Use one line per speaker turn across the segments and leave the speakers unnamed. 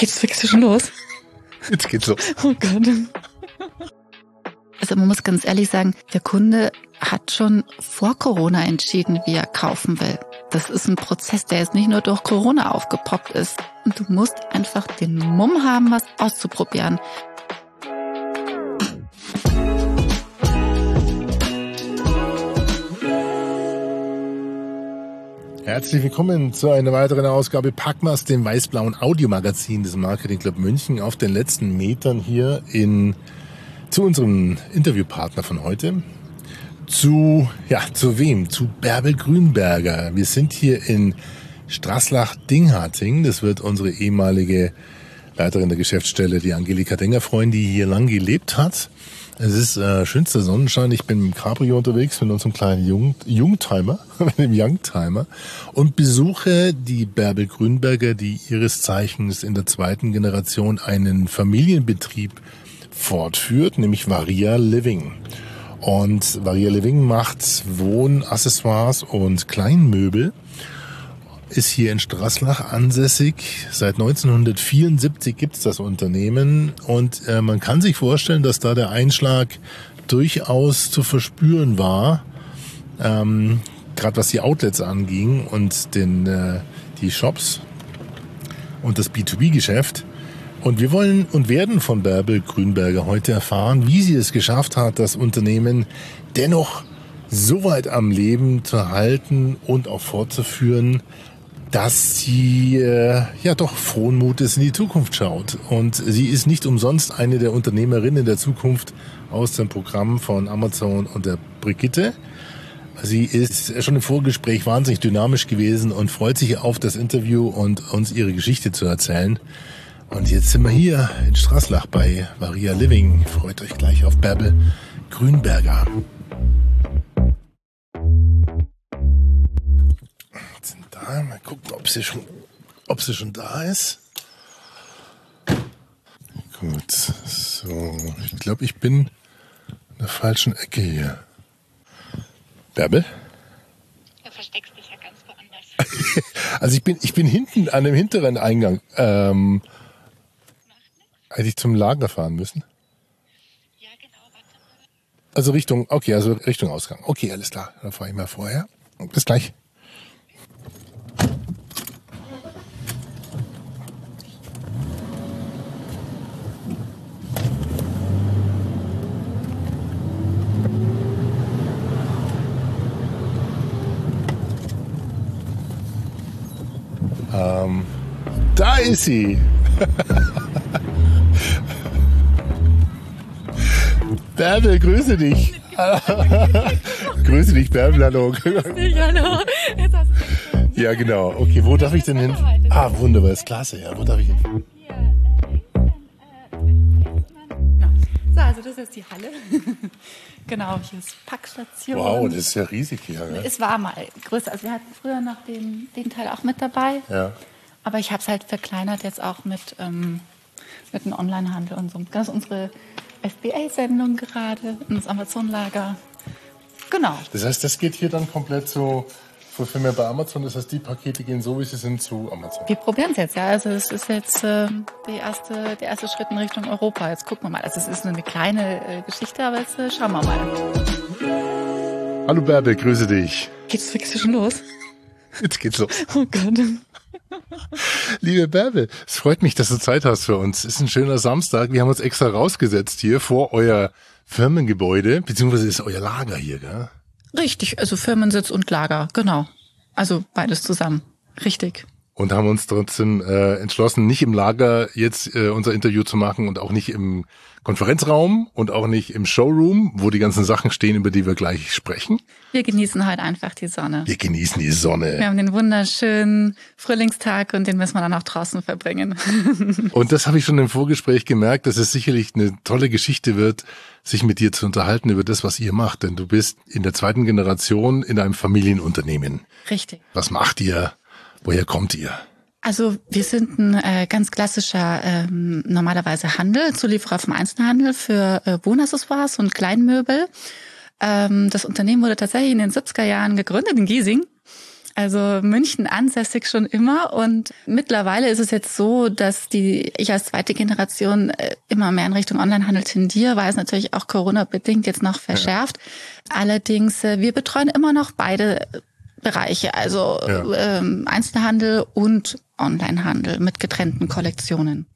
Geht's wirklich schon los?
Jetzt geht's los.
Oh Gott. Also man muss ganz ehrlich sagen, der Kunde hat schon vor Corona entschieden, wie er kaufen will. Das ist ein Prozess, der jetzt nicht nur durch Corona aufgepoppt ist. Und du musst einfach den Mumm haben, was auszuprobieren.
Herzlich willkommen zu einer weiteren Ausgabe Packmas, dem weiß-blauen Audiomagazin des Marketing Club München auf den letzten Metern hier in, zu unserem Interviewpartner von heute. Zu, ja, zu wem? Zu Bärbel Grünberger. Wir sind hier in Straßlach-Dingharting. Das wird unsere ehemalige Leiterin der Geschäftsstelle, die Angelika Dengerfreund, die hier lang gelebt hat. Es ist äh, schönster Sonnenschein. Ich bin im Cabrio unterwegs mit unserem kleinen Jung Jungtimer, mit dem Youngtimer und besuche die Bärbel Grünberger, die ihres Zeichens in der zweiten Generation einen Familienbetrieb fortführt, nämlich Varia Living. Und Varia Living macht Wohnaccessoires und Kleinmöbel ist hier in Straßlach ansässig. Seit 1974 gibt es das Unternehmen und äh, man kann sich vorstellen, dass da der Einschlag durchaus zu verspüren war, ähm, gerade was die Outlets anging und den, äh, die Shops und das B2B-Geschäft. Und wir wollen und werden von Bärbel Grünberger heute erfahren, wie sie es geschafft hat, das Unternehmen dennoch so weit am Leben zu halten und auch fortzuführen, dass sie äh, ja doch frohen Mutes in die Zukunft schaut. Und sie ist nicht umsonst eine der Unternehmerinnen der Zukunft aus dem Programm von Amazon und der Brigitte. Sie ist schon im Vorgespräch wahnsinnig dynamisch gewesen und freut sich auf das Interview und uns ihre Geschichte zu erzählen. Und jetzt sind wir hier in Straßlach bei Maria Living. Freut euch gleich auf Bärbel Grünberger. Sie schon, ob sie schon da ist. Gut, so. Ich glaube, ich bin in der falschen Ecke hier. Bärbel?
Du versteckst dich ja ganz woanders.
also ich bin, ich bin hinten an dem hinteren Eingang. Ähm, hätte ich zum Lager fahren müssen?
Ja, genau.
Also Richtung, okay, also Richtung Ausgang. Okay, alles klar. Dann fahre ich mal vorher. Bis gleich. Ähm, da ist sie. Bärbel, grüße dich. grüße dich, Bärbel, hallo. ja, genau. Okay, wo darf ich denn hin? Ah, wunderbar, ist klasse, ja. Wo darf ich hin?
So, also das ist die Halle. Genau, hier ist Packstation.
Wow, das ist ja riesig hier. Ne?
Es war mal größer. Also wir hatten früher noch den, den Teil auch mit dabei.
Ja.
Aber ich habe es halt verkleinert jetzt auch mit, ähm, mit dem Onlinehandel und so. Das ist unsere FBA-Sendung gerade, das Amazon-Lager. Genau.
Das heißt, das geht hier dann komplett so für Firmen bei Amazon. Das heißt, die Pakete gehen so, wie sie sind, zu Amazon.
Wir probieren es jetzt, ja. Also es ist jetzt äh, die erste, der erste Schritt in Richtung Europa. Jetzt gucken wir mal. Also es ist nur eine kleine äh, Geschichte, aber jetzt äh, schauen wir mal.
Hallo Bärbel, grüße dich.
Geht's wirklich schon los?
Jetzt geht's los.
Oh Gott.
Liebe Bärbel, es freut mich, dass du Zeit hast für uns. Es ist ein schöner Samstag. Wir haben uns extra rausgesetzt hier vor euer Firmengebäude, beziehungsweise ist euer Lager hier, gell?
Richtig, also Firmensitz und Lager, genau. Also beides zusammen. Richtig.
Und haben uns trotzdem äh, entschlossen, nicht im Lager jetzt äh, unser Interview zu machen und auch nicht im Konferenzraum und auch nicht im Showroom, wo die ganzen Sachen stehen, über die wir gleich sprechen.
Wir genießen halt einfach die Sonne.
Wir genießen die Sonne.
Wir haben den wunderschönen Frühlingstag und den müssen wir dann auch draußen verbringen.
und das habe ich schon im Vorgespräch gemerkt, dass es sicherlich eine tolle Geschichte wird, sich mit dir zu unterhalten über das, was ihr macht. Denn du bist in der zweiten Generation in einem Familienunternehmen.
Richtig.
Was macht ihr? Woher kommt ihr?
Also wir sind ein äh, ganz klassischer ähm, normalerweise Handel, Zulieferer vom Einzelhandel für äh, Wohnaccessoires und Kleinmöbel. Ähm, das Unternehmen wurde tatsächlich in den 70er Jahren gegründet in Giesing. Also München ansässig schon immer und mittlerweile ist es jetzt so, dass die ich als zweite Generation äh, immer mehr in Richtung Onlinehandel tendiere, weil es natürlich auch Corona bedingt jetzt noch verschärft. Ja. Allerdings äh, wir betreuen immer noch beide Bereiche, also ja. ähm, Einzelhandel und Onlinehandel mit getrennten Kollektionen.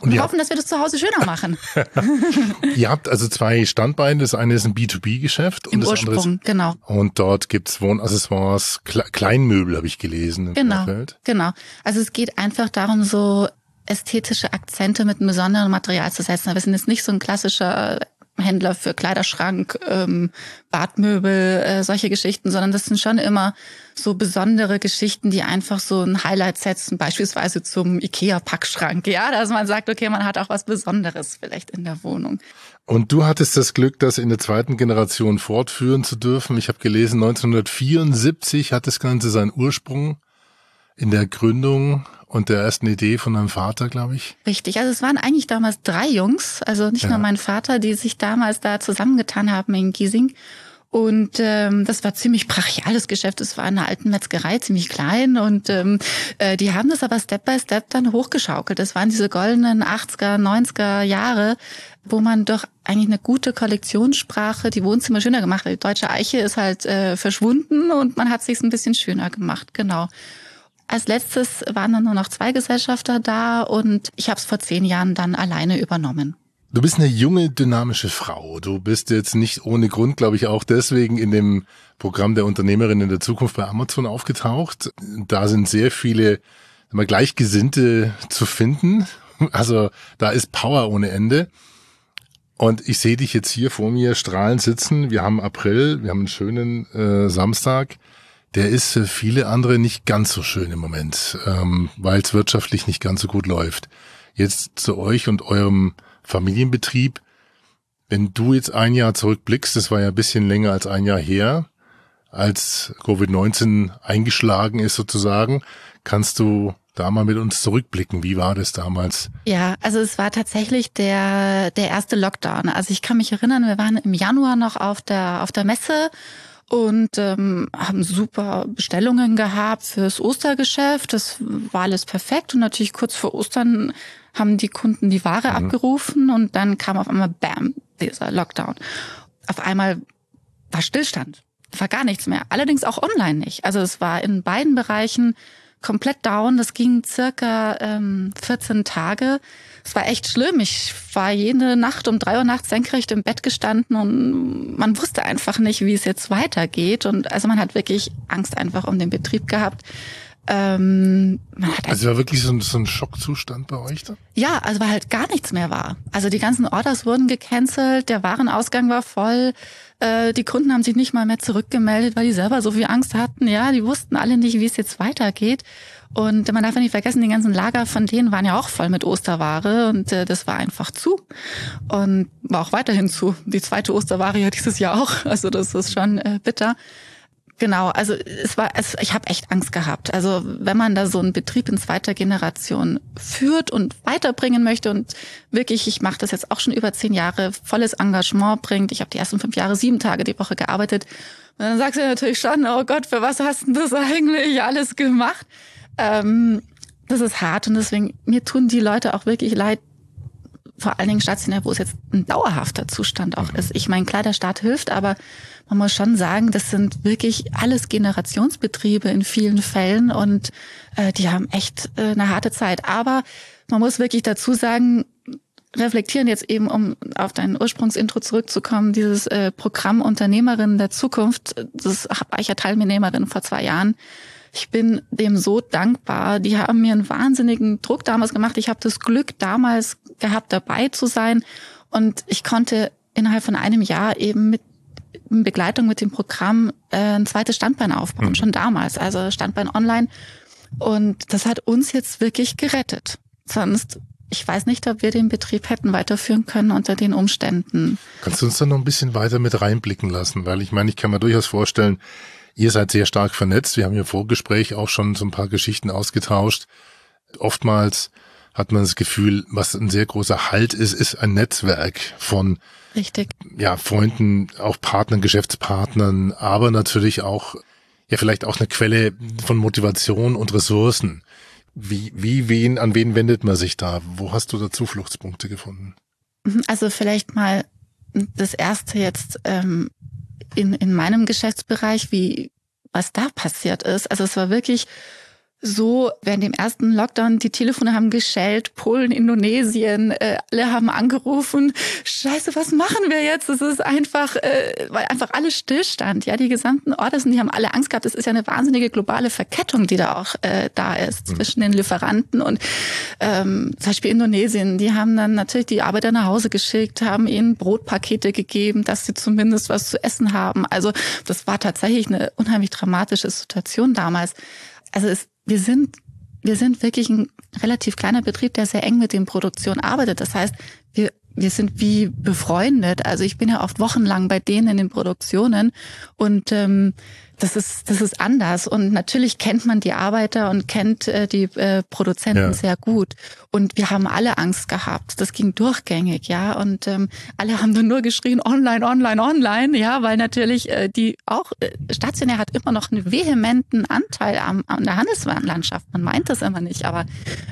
Und, wir hoffen, dass wir das zu Hause schöner machen.
ihr habt also zwei Standbeine. Das eine ist ein B2B-Geschäft.
Im Ursprung,
andere ist,
genau.
Und dort gibt's Wohnaccessoires, Kleinmöbel habe ich gelesen.
genau, Vorfeld. genau. Also es geht einfach darum, so ästhetische Akzente mit einem besonderen Material zu setzen. Wir sind jetzt nicht so ein klassischer Händler für Kleiderschrank, ähm, Badmöbel, äh, solche Geschichten, sondern das sind schon immer so besondere Geschichten, die einfach so ein Highlight setzen, beispielsweise zum IKEA-Packschrank, ja, dass man sagt, okay, man hat auch was Besonderes vielleicht in der Wohnung.
Und du hattest das Glück, das in der zweiten Generation fortführen zu dürfen. Ich habe gelesen, 1974 hat das Ganze seinen Ursprung in der Gründung und der ersten Idee von deinem Vater, glaube ich.
Richtig, also es waren eigentlich damals drei Jungs, also nicht ja. nur mein Vater, die sich damals da zusammengetan haben in Giesing. Und ähm, das war ziemlich brachiales Geschäft. Es war eine alten Metzgerei, ziemlich klein. Und ähm, äh, die haben das aber Step by Step dann hochgeschaukelt. Das waren diese goldenen 80er, 90er Jahre, wo man doch eigentlich eine gute Kollektionssprache, die Wohnzimmer schöner gemacht hat. Die deutsche Eiche ist halt äh, verschwunden und man hat sich ein bisschen schöner gemacht, genau. Als letztes waren dann nur noch zwei Gesellschafter da und ich habe es vor zehn Jahren dann alleine übernommen.
Du bist eine junge, dynamische Frau. Du bist jetzt nicht ohne Grund, glaube ich, auch deswegen in dem Programm der Unternehmerin in der Zukunft bei Amazon aufgetaucht. Da sind sehr viele mal, Gleichgesinnte zu finden. Also da ist Power ohne Ende. Und ich sehe dich jetzt hier vor mir strahlend sitzen. Wir haben April, wir haben einen schönen äh, Samstag der ist für viele andere nicht ganz so schön im Moment, ähm, weil es wirtschaftlich nicht ganz so gut läuft. Jetzt zu euch und eurem Familienbetrieb. Wenn du jetzt ein Jahr zurückblickst, das war ja ein bisschen länger als ein Jahr her, als Covid-19 eingeschlagen ist sozusagen, kannst du da mal mit uns zurückblicken. Wie war das damals?
Ja, also es war tatsächlich der, der erste Lockdown. Also ich kann mich erinnern, wir waren im Januar noch auf der, auf der Messe und ähm, haben super Bestellungen gehabt fürs Ostergeschäft. Das war alles perfekt und natürlich kurz vor Ostern haben die Kunden die Ware mhm. abgerufen und dann kam auf einmal Bam dieser Lockdown. Auf einmal war Stillstand, war gar nichts mehr. Allerdings auch online nicht. Also es war in beiden Bereichen komplett down. Das ging circa ähm, 14 Tage. Es war echt schlimm. Ich war jede Nacht um drei Uhr nachts senkrecht im Bett gestanden und man wusste einfach nicht, wie es jetzt weitergeht. Und also man hat wirklich Angst einfach um den Betrieb gehabt.
Ähm, man hat halt also war wirklich so ein, so ein Schockzustand bei euch da?
Ja, also weil halt gar nichts mehr war. Also die ganzen Orders wurden gecancelt, der Warenausgang war voll. Äh, die Kunden haben sich nicht mal mehr zurückgemeldet, weil die selber so viel Angst hatten. Ja, die wussten alle nicht, wie es jetzt weitergeht. Und man darf ja nicht vergessen, die ganzen Lager von denen waren ja auch voll mit Osterware und äh, das war einfach zu und war auch weiterhin zu. Die zweite Osterware ja dieses Jahr auch. Also das ist schon äh, bitter. Genau, also es war, es, ich habe echt Angst gehabt. Also wenn man da so einen Betrieb in zweiter Generation führt und weiterbringen möchte und wirklich, ich mache das jetzt auch schon über zehn Jahre, volles Engagement bringt. Ich habe die ersten fünf Jahre sieben Tage die Woche gearbeitet. Und dann sagst du natürlich schon, oh Gott, für was hast du das eigentlich alles gemacht? Ähm, das ist hart und deswegen, mir tun die Leute auch wirklich leid, vor allen Dingen stationär, wo es jetzt ein dauerhafter Zustand auch ist. Ich meine, klar, der Staat hilft, aber man muss schon sagen, das sind wirklich alles Generationsbetriebe in vielen Fällen und äh, die haben echt äh, eine harte Zeit. Aber man muss wirklich dazu sagen, reflektieren jetzt eben, um auf dein Ursprungsintro zurückzukommen, dieses äh, Programm Unternehmerin der Zukunft, das war ich ja Teilnehmerin vor zwei Jahren. Ich bin dem so dankbar. Die haben mir einen wahnsinnigen Druck damals gemacht. Ich habe das Glück damals gehabt, dabei zu sein. Und ich konnte innerhalb von einem Jahr eben mit Begleitung mit dem Programm äh, ein zweites Standbein aufbauen, mhm. schon damals, also Standbein online. Und das hat uns jetzt wirklich gerettet. Sonst, ich weiß nicht, ob wir den Betrieb hätten weiterführen können unter den Umständen.
Kannst du uns da noch ein bisschen weiter mit reinblicken lassen? Weil ich meine, ich kann mir durchaus vorstellen, ihr seid sehr stark vernetzt. Wir haben ja Vorgespräch auch schon so ein paar Geschichten ausgetauscht. Oftmals hat man das Gefühl, was ein sehr großer Halt ist, ist ein Netzwerk von
Richtig.
ja, Freunden, auch Partnern, Geschäftspartnern, aber natürlich auch ja vielleicht auch eine Quelle von Motivation und Ressourcen. Wie, wie, wen, an wen wendet man sich da? Wo hast du da Zufluchtspunkte gefunden?
Also vielleicht mal das erste jetzt ähm, in, in meinem Geschäftsbereich, wie was da passiert ist. Also es war wirklich so während dem ersten Lockdown, die Telefone haben geschellt, Polen, Indonesien, äh, alle haben angerufen, scheiße, was machen wir jetzt? Es ist einfach, äh, weil einfach alles stillstand. Ja, die gesamten Orders, die haben alle Angst gehabt. Es ist ja eine wahnsinnige globale Verkettung, die da auch äh, da ist mhm. zwischen den Lieferanten und ähm, zum Beispiel Indonesien. Die haben dann natürlich die Arbeiter nach Hause geschickt, haben ihnen Brotpakete gegeben, dass sie zumindest was zu essen haben. Also das war tatsächlich eine unheimlich dramatische Situation damals. Also es wir sind, wir sind wirklich ein relativ kleiner Betrieb, der sehr eng mit den Produktionen arbeitet. Das heißt, wir, wir sind wie befreundet. Also ich bin ja oft wochenlang bei denen in den Produktionen und ähm, das ist, das ist anders. Und natürlich kennt man die Arbeiter und kennt äh, die äh, Produzenten ja. sehr gut. Und wir haben alle Angst gehabt. Das ging durchgängig, ja. Und ähm, alle haben dann nur geschrien, online, online, online, ja, weil natürlich äh, die auch äh, stationär hat immer noch einen vehementen Anteil am, an der Handelswarenlandschaft. Man meint das immer nicht, aber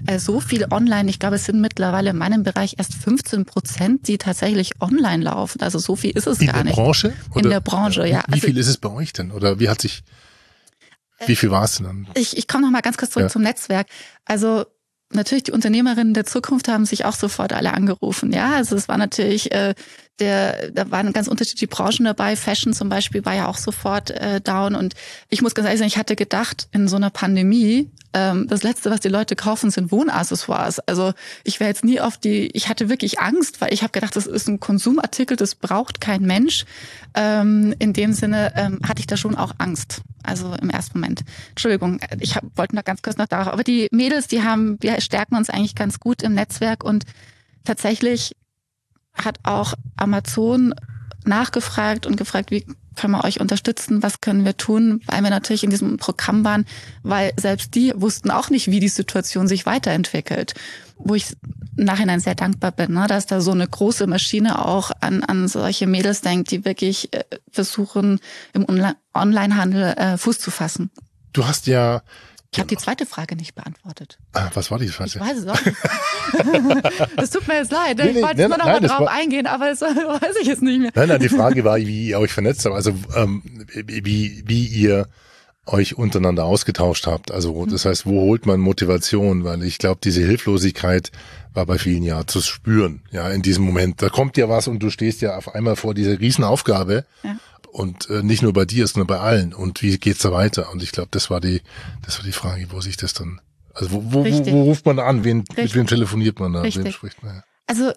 äh, so viel online, ich glaube, es sind mittlerweile in meinem Bereich erst 15 Prozent, die tatsächlich online laufen. Also so viel ist es
in
gar nicht.
In der Branche?
In der Branche, ja.
Wie also, viel ist es bei euch denn? Oder wie hat sich, wie viel war es denn dann?
Ich, ich komme noch mal ganz kurz zurück ja. zum Netzwerk. Also natürlich die Unternehmerinnen der Zukunft haben sich auch sofort alle angerufen. Ja, also es war natürlich äh, der, da waren ganz unterschiedliche Branchen dabei. Fashion zum Beispiel war ja auch sofort äh, down. Und ich muss ganz ehrlich sagen, ich hatte gedacht, in so einer Pandemie, ähm, das Letzte, was die Leute kaufen, sind Wohnaccessoires. Also ich wäre jetzt nie auf die, ich hatte wirklich Angst, weil ich habe gedacht, das ist ein Konsumartikel, das braucht kein Mensch. Ähm, in dem Sinne ähm, hatte ich da schon auch Angst. Also im ersten Moment. Entschuldigung, ich hab, wollte noch ganz kurz noch darauf. Aber die Mädels, die haben, wir stärken uns eigentlich ganz gut im Netzwerk und tatsächlich hat auch Amazon nachgefragt und gefragt, wie können wir euch unterstützen, was können wir tun, weil wir natürlich in diesem Programm waren, weil selbst die wussten auch nicht, wie die Situation sich weiterentwickelt. Wo ich im Nachhinein sehr dankbar bin, ne, dass da so eine große Maschine auch an, an solche Mädels denkt, die wirklich äh, versuchen, im Onlinehandel äh, Fuß zu fassen.
Du hast ja
ich habe die zweite Frage nicht beantwortet.
Ah, was war die zweite?
Ich weiß es auch nicht. Es tut mir jetzt leid. Nee, ich wollte nee, mal drauf war, eingehen, aber das weiß ich jetzt nicht mehr.
Nein, nein, die Frage war, wie ihr euch vernetzt habt. Also ähm, wie, wie ihr euch untereinander ausgetauscht habt. Also das heißt, wo holt man Motivation? Weil ich glaube, diese Hilflosigkeit war bei vielen ja zu spüren, ja, in diesem Moment. Da kommt ja was und du stehst ja auf einmal vor dieser Riesenaufgabe. Ja und äh, nicht nur bei dir, sondern bei allen. Und wie geht's da weiter? Und ich glaube, das war die, das war die Frage, wo sich das dann, also wo, wo, wo, wo ruft man an? Wen, mit wem telefoniert man da? Richtig. Wem spricht man? Ja.
Also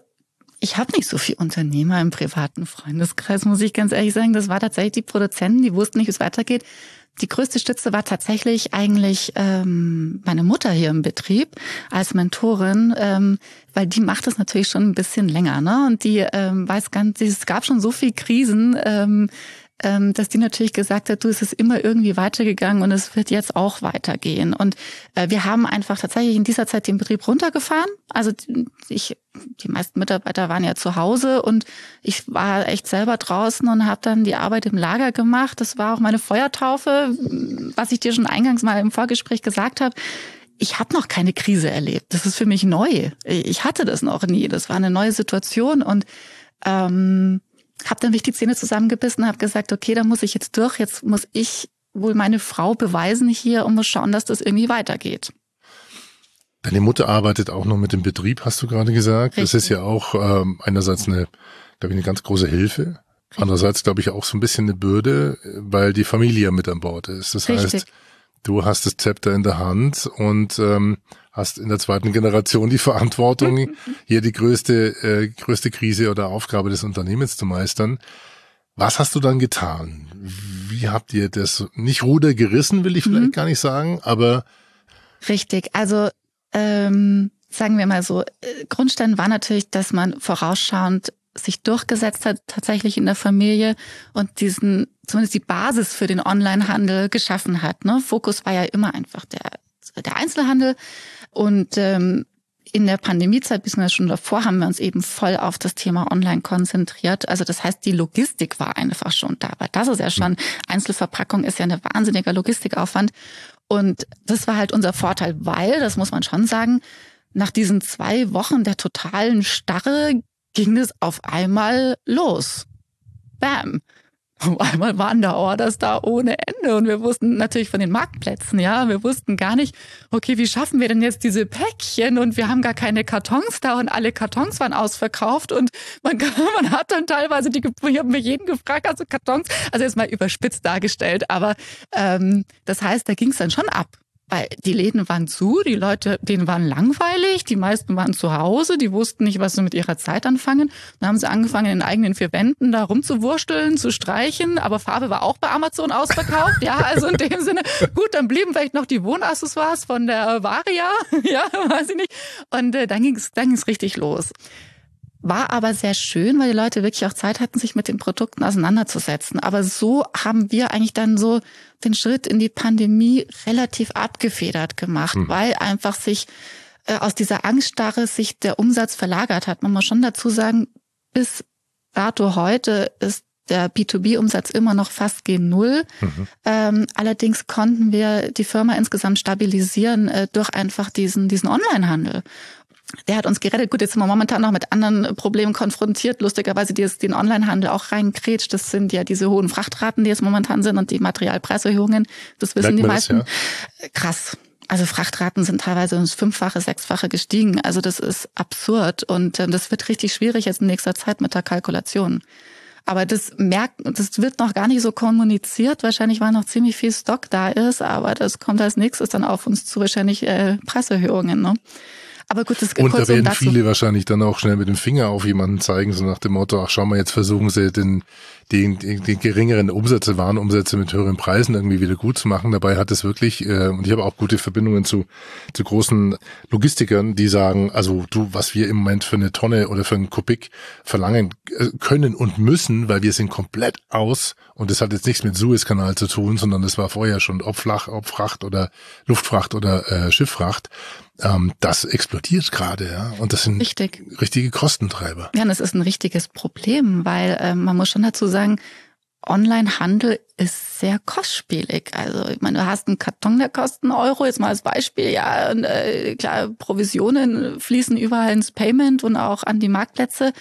ich habe nicht so viel Unternehmer im privaten Freundeskreis, muss ich ganz ehrlich sagen. Das war tatsächlich die Produzenten, die wussten nicht, wie es weitergeht. Die größte Stütze war tatsächlich eigentlich ähm, meine Mutter hier im Betrieb als Mentorin, ähm, weil die macht es natürlich schon ein bisschen länger, ne? Und die ähm, weiß ganz, es gab schon so viel Krisen. Ähm, dass die natürlich gesagt hat, du, es ist immer irgendwie weitergegangen und es wird jetzt auch weitergehen. Und äh, wir haben einfach tatsächlich in dieser Zeit den Betrieb runtergefahren. Also ich, die meisten Mitarbeiter waren ja zu Hause und ich war echt selber draußen und habe dann die Arbeit im Lager gemacht. Das war auch meine Feuertaufe, was ich dir schon eingangs mal im Vorgespräch gesagt habe ich habe noch keine Krise erlebt. Das ist für mich neu. Ich hatte das noch nie. Das war eine neue Situation und ähm, habe dann wirklich die Zähne zusammengebissen und habe gesagt, okay, da muss ich jetzt durch. Jetzt muss ich wohl meine Frau beweisen hier und muss schauen, dass das irgendwie weitergeht.
Deine Mutter arbeitet auch noch mit dem Betrieb, hast du gerade gesagt. Richtig. Das ist ja auch ähm, einerseits eine, glaube ich, eine ganz große Hilfe. Richtig. Andererseits, glaube ich, auch so ein bisschen eine Bürde, weil die Familie mit an Bord ist. Das Richtig. heißt, du hast das Zepter in der Hand und ähm, hast in der zweiten Generation die Verantwortung, hier die größte, äh, größte Krise oder Aufgabe des Unternehmens zu meistern. Was hast du dann getan? Wie habt ihr das nicht Ruder gerissen, will ich vielleicht mhm. gar nicht sagen, aber
richtig. Also ähm, sagen wir mal so, äh, Grundstein war natürlich, dass man vorausschauend sich durchgesetzt hat, tatsächlich in der Familie und diesen, zumindest die Basis für den Onlinehandel geschaffen hat. Ne? Fokus war ja immer einfach der, der Einzelhandel. Und ähm, in der Pandemiezeit, bis schon davor, haben wir uns eben voll auf das Thema Online konzentriert. Also das heißt, die Logistik war einfach schon da. Weil das ist ja schon, Einzelverpackung ist ja ein wahnsinniger Logistikaufwand. Und das war halt unser Vorteil, weil, das muss man schon sagen, nach diesen zwei Wochen der totalen Starre ging es auf einmal los. Bam. Auf einmal waren da Orders da ohne Ende und wir wussten natürlich von den Marktplätzen, ja, wir wussten gar nicht, okay, wie schaffen wir denn jetzt diese Päckchen und wir haben gar keine Kartons da und alle Kartons waren ausverkauft und man, man hat dann teilweise die, ich habe mir jeden gefragt, also Kartons, also jetzt mal überspitzt dargestellt, aber ähm, das heißt, da ging es dann schon ab. Weil die Läden waren zu, die Leute, denen waren langweilig, die meisten waren zu Hause, die wussten nicht, was sie mit ihrer Zeit anfangen. Dann haben sie angefangen, in eigenen vier Wänden da rumzuwursteln, zu streichen, aber Farbe war auch bei Amazon ausverkauft. ja, also in dem Sinne, gut, dann blieben vielleicht noch die Wohnaccessoires von der Varia, ja, weiß ich nicht. Und äh, dann ging es dann ging's richtig los. War aber sehr schön, weil die Leute wirklich auch Zeit hatten, sich mit den Produkten auseinanderzusetzen. Aber so haben wir eigentlich dann so den Schritt in die Pandemie relativ abgefedert gemacht, hm. weil einfach sich äh, aus dieser Angststarre sich der Umsatz verlagert hat. Man muss schon dazu sagen, bis dato heute ist der B2B-Umsatz immer noch fast gen Null. Mhm. Ähm, allerdings konnten wir die Firma insgesamt stabilisieren äh, durch einfach diesen, diesen Online-Handel der hat uns gerettet. Gut, jetzt sind wir momentan noch mit anderen Problemen konfrontiert. Lustigerweise, die jetzt den Onlinehandel auch reingrätscht. Das sind ja diese hohen Frachtraten, die jetzt momentan sind und die Materialpreiserhöhungen. Das wissen Merkt die meisten. Das, ja? Krass. Also Frachtraten sind teilweise ins Fünffache, Sechsfache gestiegen. Also das ist absurd und äh, das wird richtig schwierig jetzt in nächster Zeit mit der Kalkulation. Aber das merkt, das wird noch gar nicht so kommuniziert. Wahrscheinlich, weil noch ziemlich viel Stock da ist, aber das kommt als nächstes dann auf uns zu, wahrscheinlich äh, Preiserhöhungen. Ne? Aber gut, das
Und da werden dazu. viele wahrscheinlich dann auch schnell mit dem Finger auf jemanden zeigen, so nach dem Motto, ach schau mal, jetzt versuchen sie den, den, den, den geringeren Umsätze, Warenumsätze mit höheren Preisen irgendwie wieder gut zu machen. Dabei hat es wirklich, äh, und ich habe auch gute Verbindungen zu, zu großen Logistikern, die sagen, also du, was wir im Moment für eine Tonne oder für einen Kubik verlangen äh, können und müssen, weil wir sind komplett aus und das hat jetzt nichts mit Suezkanal zu tun, sondern das war vorher schon ob Flach, ob Fracht oder Luftfracht oder äh, Schifffracht ähm, das explodiert gerade, ja. Und das sind Richtig. richtige Kostentreiber.
Ja, und das ist ein richtiges Problem, weil äh, man muss schon dazu sagen, Onlinehandel ist sehr kostspielig. Also ich meine, du hast einen Karton, der kostet einen Euro, jetzt mal als Beispiel. Ja, und, äh, klar, Provisionen fließen überall ins Payment und auch an die Marktplätze.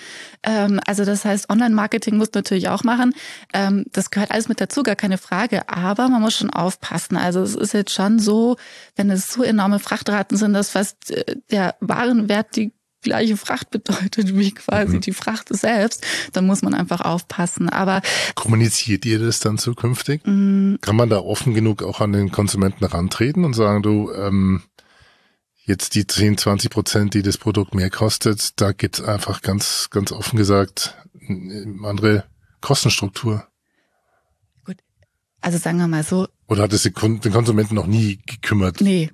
Ähm, also das heißt, Online-Marketing muss natürlich auch machen. Ähm, das gehört alles mit dazu, gar keine Frage. Aber man muss schon aufpassen. Also es ist jetzt schon so, wenn es so enorme Frachtraten sind, dass fast äh, der Warenwert die gleiche Fracht bedeutet wie quasi mhm. die Fracht selbst, dann muss man einfach aufpassen. Aber
kommuniziert ihr das dann zukünftig? Mhm. Kann man da offen genug auch an den Konsumenten rantreten und sagen, du, ähm, jetzt die 10, 20 Prozent, die das Produkt mehr kostet, da gibt's einfach ganz, ganz offen gesagt eine andere Kostenstruktur.
Gut. Also sagen wir mal so.
Oder hat es den Konsumenten noch nie gekümmert?
Nee,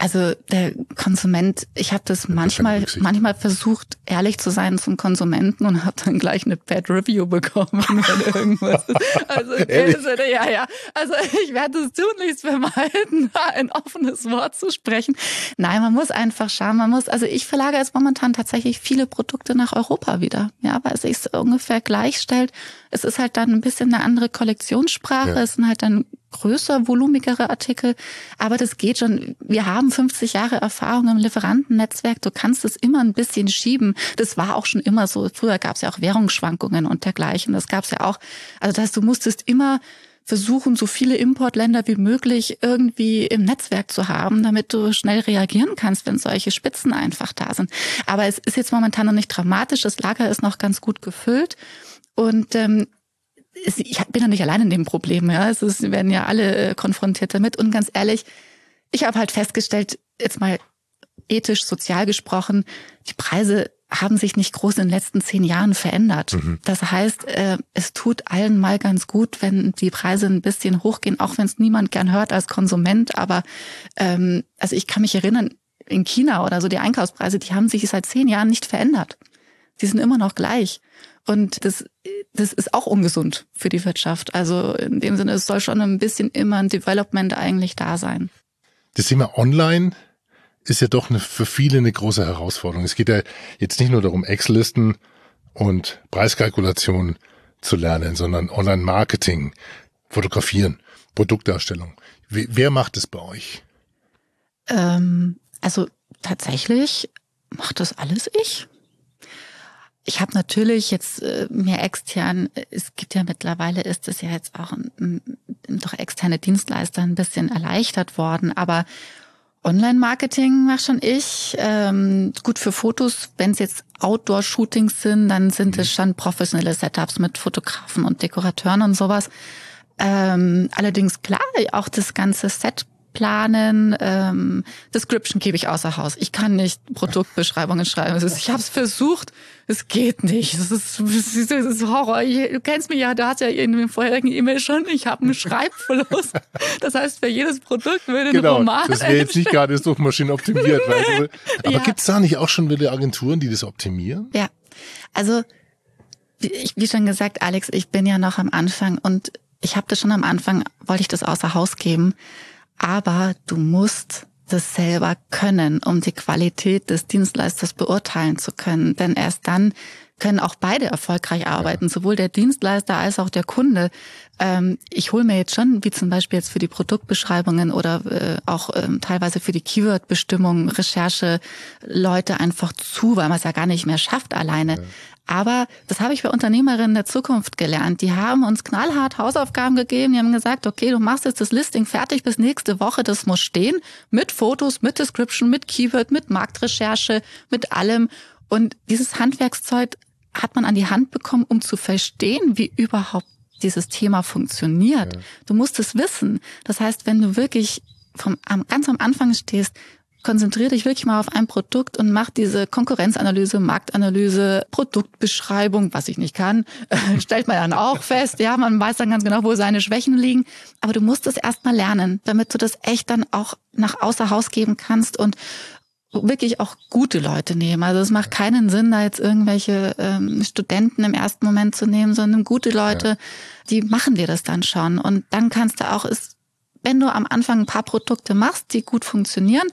also der Konsument, ich habe das manchmal, manchmal versucht, ehrlich zu sein zum Konsumenten und habe dann gleich eine Bad Review bekommen, wenn irgendwas. Also ja, ja. Also ich werde es tunlichst vermeiden, ein offenes Wort zu sprechen. Nein, man muss einfach schauen. Man muss, also ich verlagere jetzt momentan tatsächlich viele Produkte nach Europa wieder, ja, weil es sich ungefähr gleichstellt. Es ist halt dann ein bisschen eine andere Kollektionssprache. Ja. Es sind halt dann größer, volumigere Artikel. Aber das geht schon. Wir haben 50 Jahre Erfahrung im Lieferantennetzwerk. Du kannst es immer ein bisschen schieben. Das war auch schon immer so. Früher gab es ja auch Währungsschwankungen und dergleichen. Das gab es ja auch. Also das heißt, du musstest immer versuchen, so viele Importländer wie möglich irgendwie im Netzwerk zu haben, damit du schnell reagieren kannst, wenn solche Spitzen einfach da sind. Aber es ist jetzt momentan noch nicht dramatisch. Das Lager ist noch ganz gut gefüllt. Und ähm, ich bin ja nicht allein in dem Problem, ja. Es ist, werden ja alle äh, konfrontiert damit. Und ganz ehrlich, ich habe halt festgestellt, jetzt mal ethisch, sozial gesprochen, die Preise haben sich nicht groß in den letzten zehn Jahren verändert. Mhm. Das heißt, äh, es tut allen mal ganz gut, wenn die Preise ein bisschen hochgehen, auch wenn es niemand gern hört als Konsument. Aber ähm, also ich kann mich erinnern, in China oder so die Einkaufspreise, die haben sich seit zehn Jahren nicht verändert. Die sind immer noch gleich. Und das, das ist auch ungesund für die Wirtschaft. Also in dem Sinne, es soll schon ein bisschen immer ein Development eigentlich da sein.
Das Thema Online ist ja doch eine, für viele eine große Herausforderung. Es geht ja jetzt nicht nur darum, Excel-Listen und Preiskalkulation zu lernen, sondern Online-Marketing, Fotografieren, Produktdarstellung. Wer macht es bei euch?
Ähm, also tatsächlich macht das alles ich. Ich habe natürlich jetzt äh, mir extern, es gibt ja mittlerweile, ist es ja jetzt auch ein, ein, doch externe Dienstleister ein bisschen erleichtert worden, aber Online-Marketing mache schon ich. Ähm, gut für Fotos, wenn es jetzt Outdoor-Shootings sind, dann sind es mhm. schon professionelle Setups mit Fotografen und Dekorateuren und sowas. Ähm, allerdings klar, auch das ganze Set planen. Ähm, Description gebe ich außer Haus. Ich kann nicht Produktbeschreibungen schreiben. Ist, ich habe es versucht, es geht nicht. Es ist, es ist Horror. Du kennst mich ja, du hast ja in dem vorherigen E-Mail schon, ich habe einen Schreibfluss. Das heißt, für jedes Produkt würde
genau,
ein Roman
Das wäre jetzt nicht gerade Suchmaschinen optimiert. Weil, aber ja. gibt's da nicht auch schon wieder Agenturen, die das optimieren?
Ja, also wie, wie schon gesagt, Alex, ich bin ja noch am Anfang und ich habe das schon am Anfang, wollte ich das außer Haus geben aber du musst das selber können, um die Qualität des Dienstleisters beurteilen zu können. Denn erst dann können auch beide erfolgreich arbeiten, ja. sowohl der Dienstleister als auch der Kunde. Ähm, ich hole mir jetzt schon, wie zum Beispiel jetzt für die Produktbeschreibungen oder äh, auch ähm, teilweise für die Keyword-Bestimmung, Recherche Leute einfach zu, weil man es ja gar nicht mehr schafft alleine. Ja. Aber das habe ich bei Unternehmerinnen der Zukunft gelernt. Die haben uns knallhart Hausaufgaben gegeben. Die haben gesagt, okay, du machst jetzt das Listing fertig bis nächste Woche. Das muss stehen. Mit Fotos, mit Description, mit Keyword, mit Marktrecherche, mit allem. Und dieses Handwerkszeug hat man an die Hand bekommen, um zu verstehen, wie überhaupt dieses Thema funktioniert. Ja. Du musst es wissen. Das heißt, wenn du wirklich vom, ganz am Anfang stehst, konzentriere dich wirklich mal auf ein Produkt und mach diese Konkurrenzanalyse, Marktanalyse, Produktbeschreibung, was ich nicht kann, stellt man dann auch fest. Ja, man weiß dann ganz genau, wo seine Schwächen liegen. Aber du musst es erstmal lernen, damit du das echt dann auch nach außer Haus geben kannst und wirklich auch gute Leute nehmen. Also es macht keinen Sinn, da jetzt irgendwelche ähm, Studenten im ersten Moment zu nehmen, sondern gute Leute, ja. die machen dir das dann schon. Und dann kannst du auch, ist, wenn du am Anfang ein paar Produkte machst, die gut funktionieren,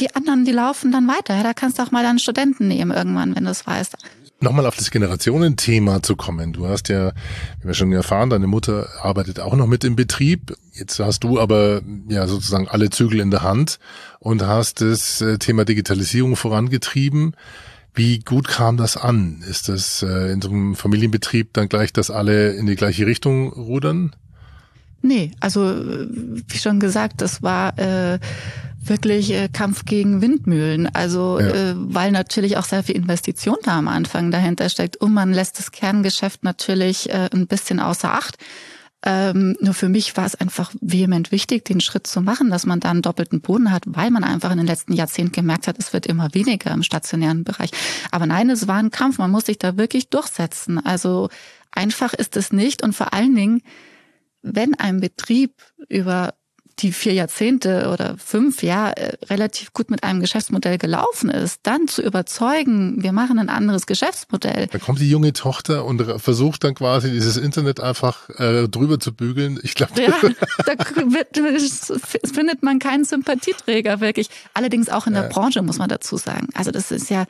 die anderen, die laufen dann weiter. Ja, da kannst du auch mal einen Studenten nehmen irgendwann, wenn du es weißt.
Nochmal auf das Generationenthema zu kommen. Du hast ja, wie wir schon erfahren, deine Mutter arbeitet auch noch mit im Betrieb. Jetzt hast du aber ja sozusagen alle Zügel in der Hand und hast das äh, Thema Digitalisierung vorangetrieben. Wie gut kam das an? Ist das äh, in so einem Familienbetrieb dann gleich, dass alle in die gleiche Richtung rudern?
Nee, also wie schon gesagt, das war äh, wirklich äh, Kampf gegen Windmühlen. Also ja. äh, weil natürlich auch sehr viel Investition da am Anfang dahinter steckt und man lässt das Kerngeschäft natürlich äh, ein bisschen außer Acht. Ähm, nur für mich war es einfach vehement wichtig, den Schritt zu machen, dass man da einen doppelten Boden hat, weil man einfach in den letzten Jahrzehnten gemerkt hat, es wird immer weniger im stationären Bereich. Aber nein, es war ein Kampf, man muss sich da wirklich durchsetzen. Also einfach ist es nicht und vor allen Dingen, wenn ein Betrieb über die vier Jahrzehnte oder fünf Jahre äh, relativ gut mit einem Geschäftsmodell gelaufen ist, dann zu überzeugen, wir machen ein anderes Geschäftsmodell.
Da kommt die junge Tochter und versucht dann quasi dieses Internet einfach äh, drüber zu bügeln. Ich glaube, ja,
da findet man keinen Sympathieträger wirklich. Allerdings auch in der ja. Branche muss man dazu sagen. Also das ist ja,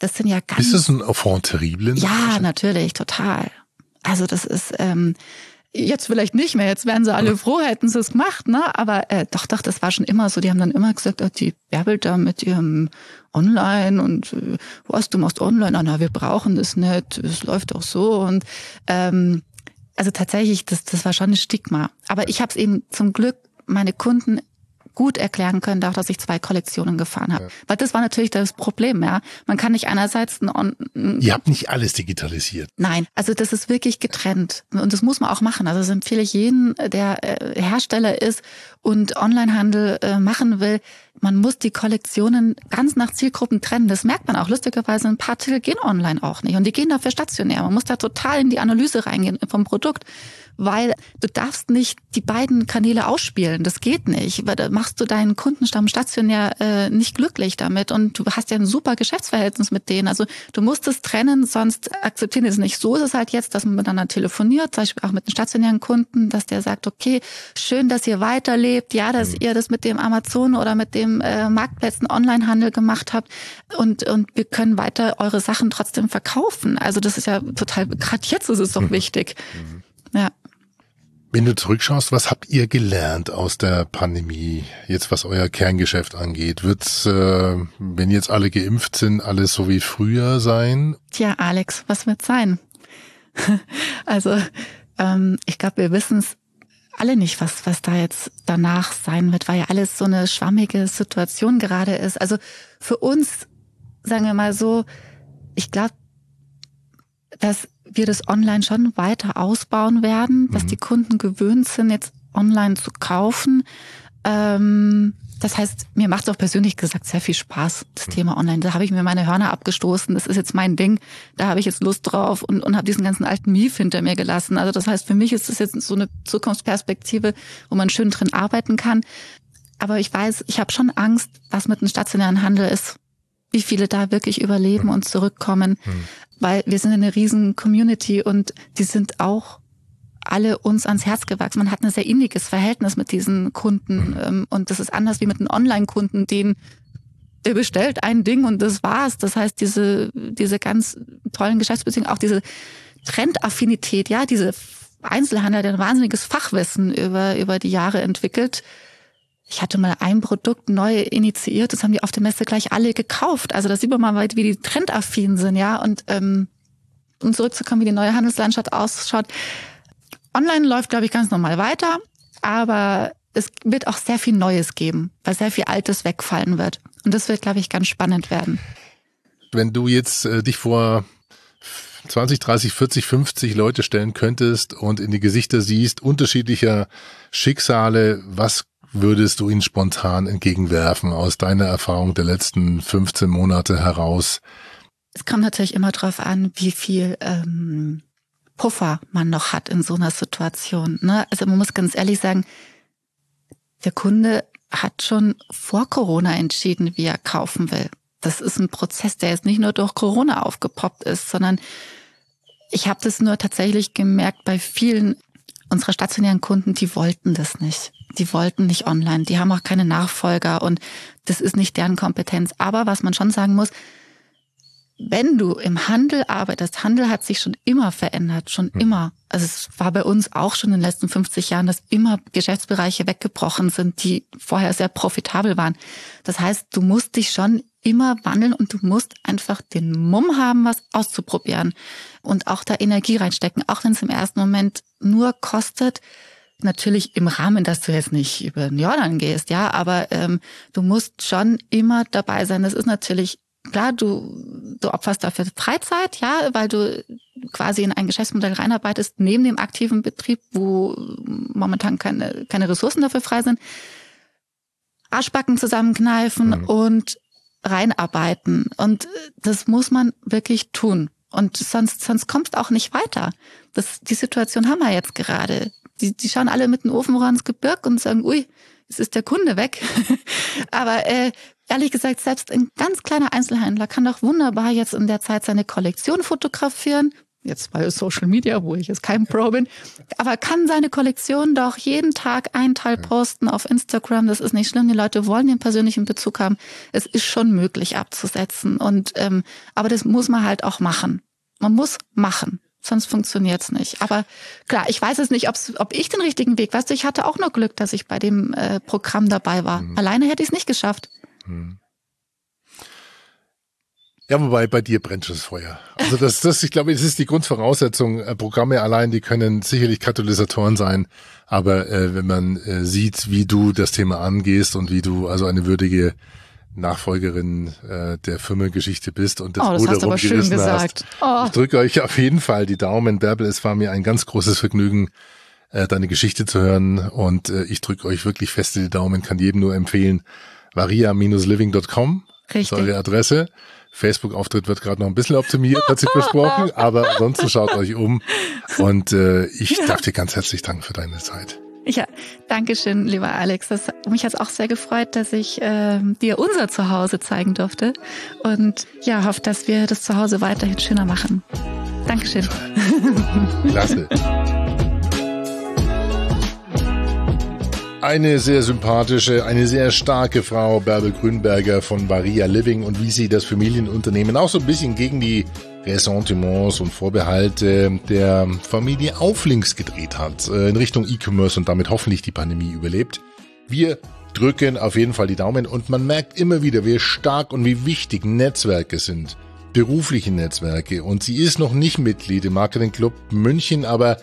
das sind ja ganz.
Ist das ein Enfant terrible?
Ja, natürlich, total. Also das ist ähm, Jetzt vielleicht nicht mehr, jetzt wären sie alle froh, hätten sie es gemacht, ne? Aber äh, doch, doch, das war schon immer so. Die haben dann immer gesagt, oh, die bärbelt da mit ihrem Online und äh, was, du machst Online, ah, na, wir brauchen das nicht, es läuft auch so. Und ähm, also tatsächlich, das, das war schon ein Stigma. Aber ich habe es eben zum Glück meine Kunden gut erklären können, dadurch, dass ich zwei Kollektionen gefahren habe. Ja. Weil das war natürlich das Problem, ja. Man kann nicht einerseits ein On
Ihr habt nicht alles digitalisiert.
Nein, also das ist wirklich getrennt. Und das muss man auch machen. Also das empfehle ich jeden, der äh, Hersteller ist und Onlinehandel äh, machen will. Man muss die Kollektionen ganz nach Zielgruppen trennen. Das merkt man auch. Lustigerweise ein paar Titel gehen online auch nicht. Und die gehen dafür stationär. Man muss da total in die Analyse reingehen vom Produkt. weil du darfst nicht die beiden Kanäle ausspielen. Das geht nicht, weil da machst du deinen Kundenstamm stationär äh, nicht glücklich damit und du hast ja ein super Geschäftsverhältnis mit denen. Also du musst es trennen, sonst akzeptieren die es nicht. So ist es halt jetzt, dass man miteinander telefoniert, zum Beispiel auch mit einem stationären Kunden, dass der sagt, okay, schön, dass ihr weiterlebt, ja, dass mhm. ihr das mit dem Amazon oder mit dem äh, Marktplätzen Onlinehandel gemacht habt und, und wir können weiter eure Sachen trotzdem verkaufen. Also das ist ja total, gerade jetzt ist es doch mhm. wichtig. Mhm. Ja.
Wenn du zurückschaust, was habt ihr gelernt aus der Pandemie, jetzt was euer Kerngeschäft angeht? Wird's, äh, wenn jetzt alle geimpft sind, alles so wie früher sein?
Tja, Alex, was wird sein? also ähm, ich glaube, wir wissen es alle nicht, was, was da jetzt danach sein wird, weil ja alles so eine schwammige Situation gerade ist. Also für uns, sagen wir mal so, ich glaube, dass wir das online schon weiter ausbauen werden, dass mhm. die Kunden gewöhnt sind, jetzt online zu kaufen. Ähm, das heißt, mir macht es auch persönlich gesagt sehr viel Spaß, das mhm. Thema Online. Da habe ich mir meine Hörner abgestoßen. Das ist jetzt mein Ding. Da habe ich jetzt Lust drauf und, und habe diesen ganzen alten Mief hinter mir gelassen. Also das heißt, für mich ist das jetzt so eine Zukunftsperspektive, wo man schön drin arbeiten kann. Aber ich weiß, ich habe schon Angst, was mit dem stationären Handel ist wie viele da wirklich überleben und zurückkommen, mhm. weil wir sind eine riesen Community und die sind auch alle uns ans Herz gewachsen. Man hat ein sehr inniges Verhältnis mit diesen Kunden mhm. und das ist anders wie mit einem Online-Kunden, den der bestellt ein Ding und das war's. Das heißt, diese, diese ganz tollen Geschäftsbeziehungen, auch diese Trendaffinität, ja, diese Einzelhandel, der ein wahnsinniges Fachwissen über, über die Jahre entwickelt, ich hatte mal ein Produkt neu initiiert, das haben die auf der Messe gleich alle gekauft. Also da sieht man mal, wie die trendaffin sind, ja. Und ähm, um zurückzukommen, wie die neue Handelslandschaft ausschaut. Online läuft, glaube ich, ganz normal weiter, aber es wird auch sehr viel Neues geben, weil sehr viel Altes wegfallen wird. Und das wird, glaube ich, ganz spannend werden.
Wenn du jetzt äh, dich vor 20, 30, 40, 50 Leute stellen könntest und in die Gesichter siehst, unterschiedlicher Schicksale, was würdest du ihn spontan entgegenwerfen aus deiner Erfahrung der letzten 15 Monate heraus?
Es kommt natürlich immer darauf an, wie viel ähm, Puffer man noch hat in so einer Situation. Ne? Also man muss ganz ehrlich sagen, der Kunde hat schon vor Corona entschieden, wie er kaufen will. Das ist ein Prozess, der jetzt nicht nur durch Corona aufgepoppt ist, sondern ich habe das nur tatsächlich gemerkt bei vielen unserer stationären Kunden, die wollten das nicht die wollten nicht online, die haben auch keine Nachfolger und das ist nicht deren Kompetenz. Aber was man schon sagen muss, wenn du im Handel arbeitest, Handel hat sich schon immer verändert, schon mhm. immer. Also es war bei uns auch schon in den letzten 50 Jahren, dass immer Geschäftsbereiche weggebrochen sind, die vorher sehr profitabel waren. Das heißt, du musst dich schon immer wandeln und du musst einfach den Mumm haben, was auszuprobieren und auch da Energie reinstecken, auch wenn es im ersten Moment nur kostet natürlich im Rahmen, dass du jetzt nicht über den Jordan gehst, ja, aber ähm, du musst schon immer dabei sein. Das ist natürlich klar, du, du opferst dafür Freizeit, ja, weil du quasi in ein Geschäftsmodell reinarbeitest, neben dem aktiven Betrieb, wo momentan keine, keine Ressourcen dafür frei sind. Arschbacken zusammenkneifen mhm. und reinarbeiten. Und das muss man wirklich tun. Und sonst, sonst kommst auch nicht weiter. Das, die Situation haben wir jetzt gerade die, die schauen alle mit dem Ofen ins Gebirg und sagen, ui, jetzt ist der Kunde weg. Aber äh, ehrlich gesagt, selbst ein ganz kleiner Einzelhändler kann doch wunderbar jetzt in der Zeit seine Kollektion fotografieren. Jetzt bei Social Media, wo ich jetzt kein Pro bin, aber kann seine Kollektion doch jeden Tag einen Teil posten auf Instagram. Das ist nicht schlimm. Die Leute wollen den persönlichen Bezug haben. Es ist schon möglich abzusetzen. Und ähm, aber das muss man halt auch machen. Man muss machen sonst funktioniert's nicht. Aber klar, ich weiß es nicht, ob's, ob ich den richtigen Weg, weißt du, ich hatte auch nur Glück, dass ich bei dem äh, Programm dabei war. Mhm. Alleine hätte ich es nicht geschafft. Mhm.
Ja, wobei bei dir brennt schon das Feuer. Also das, das, ich glaube, es ist die Grundvoraussetzung. Äh, Programme allein, die können sicherlich Katalysatoren sein, aber äh, wenn man äh, sieht, wie du das Thema angehst und wie du also eine würdige Nachfolgerin äh, der Firmengeschichte bist und das
oh, das Ruder rumgerissen hast.
Oh. Ich drücke euch auf jeden Fall die Daumen, Bärbel. Es war mir ein ganz großes Vergnügen, äh, deine Geschichte zu hören und äh, ich drücke euch wirklich feste die Daumen, kann jedem nur empfehlen, varia-living.com Richtig. Ist eure Adresse. Facebook-Auftritt wird gerade noch ein bisschen optimiert, hat sich versprochen, aber ansonsten schaut euch um. Und äh, ich ja. darf dir ganz herzlich danken für deine Zeit.
Ja, danke schön, lieber Alex. Das, mich hat es auch sehr gefreut, dass ich äh, dir unser Zuhause zeigen durfte. Und ja, hoffe, dass wir das Zuhause weiterhin schöner machen. Dankeschön.
Klasse. Eine sehr sympathische, eine sehr starke Frau, Bärbel Grünberger von Varia Living und wie sie das Familienunternehmen auch so ein bisschen gegen die Ressentiments und Vorbehalte der Familie auf links gedreht hat, äh, in Richtung E-Commerce und damit hoffentlich die Pandemie überlebt. Wir drücken auf jeden Fall die Daumen und man merkt immer wieder, wie stark und wie wichtig Netzwerke sind. Berufliche Netzwerke. Und sie ist noch nicht Mitglied im Marketing Club München, aber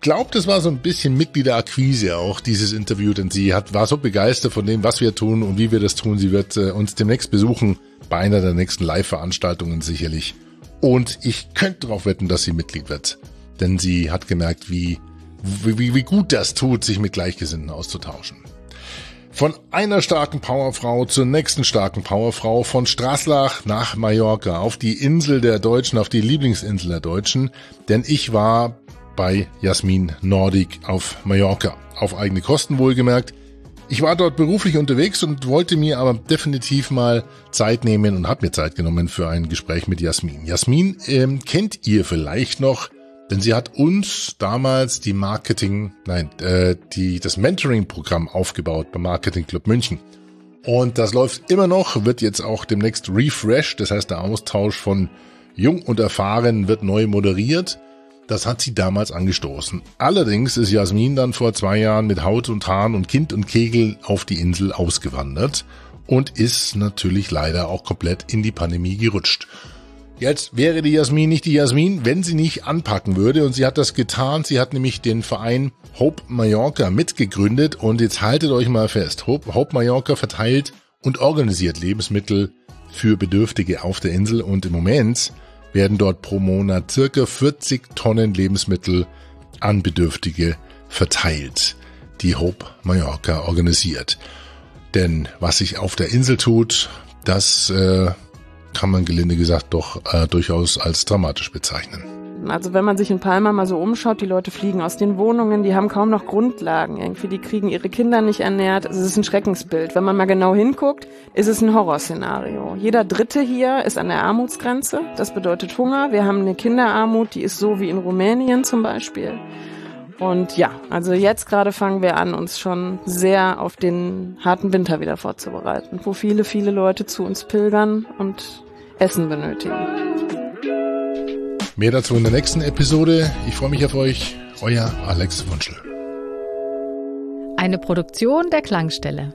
glaube, das war so ein bisschen Mitgliederakquise auch, dieses Interview, denn sie hat, war so begeistert von dem, was wir tun und wie wir das tun. Sie wird äh, uns demnächst besuchen, bei einer der nächsten Live-Veranstaltungen sicherlich. Und ich könnte darauf wetten, dass sie Mitglied wird. Denn sie hat gemerkt, wie, wie, wie gut das tut, sich mit Gleichgesinnten auszutauschen. Von einer starken Powerfrau zur nächsten starken Powerfrau, von Straßlach nach Mallorca, auf die Insel der Deutschen, auf die Lieblingsinsel der Deutschen. Denn ich war bei Jasmin Nordic auf Mallorca. Auf eigene Kosten wohlgemerkt. Ich war dort beruflich unterwegs und wollte mir aber definitiv mal Zeit nehmen und habe mir Zeit genommen für ein Gespräch mit Jasmin. Jasmin ähm, kennt ihr vielleicht noch, denn sie hat uns damals die Marketing, nein, äh, die das Mentoring-Programm aufgebaut beim Marketing Club München. Und das läuft immer noch, wird jetzt auch demnächst refreshed, das heißt der Austausch von Jung und Erfahren wird neu moderiert. Das hat sie damals angestoßen. Allerdings ist Jasmin dann vor zwei Jahren mit Haut und Haaren und Kind und Kegel auf die Insel ausgewandert und ist natürlich leider auch komplett in die Pandemie gerutscht. Jetzt wäre die Jasmin nicht die Jasmin, wenn sie nicht anpacken würde und sie hat das getan. Sie hat nämlich den Verein Hope Mallorca mitgegründet und jetzt haltet euch mal fest. Hope, Hope Mallorca verteilt und organisiert Lebensmittel für Bedürftige auf der Insel und im Moment werden dort pro Monat circa 40 Tonnen Lebensmittel an Bedürftige verteilt, die Hope Mallorca organisiert. Denn was sich auf der Insel tut, das äh, kann man gelinde gesagt doch äh, durchaus als dramatisch bezeichnen.
Also wenn man sich in Palma mal so umschaut, die Leute fliegen aus den Wohnungen, die haben kaum noch Grundlagen irgendwie, die kriegen ihre Kinder nicht ernährt. Also es ist ein Schreckensbild. Wenn man mal genau hinguckt, ist es ein Horrorszenario. Jeder Dritte hier ist an der Armutsgrenze. Das bedeutet Hunger. Wir haben eine Kinderarmut, die ist so wie in Rumänien zum Beispiel. Und ja, also jetzt gerade fangen wir an, uns schon sehr auf den harten Winter wieder vorzubereiten, wo viele, viele Leute zu uns pilgern und Essen benötigen.
Mehr dazu in der nächsten Episode. Ich freue mich auf euch. Euer Alex Wunschel.
Eine Produktion der Klangstelle.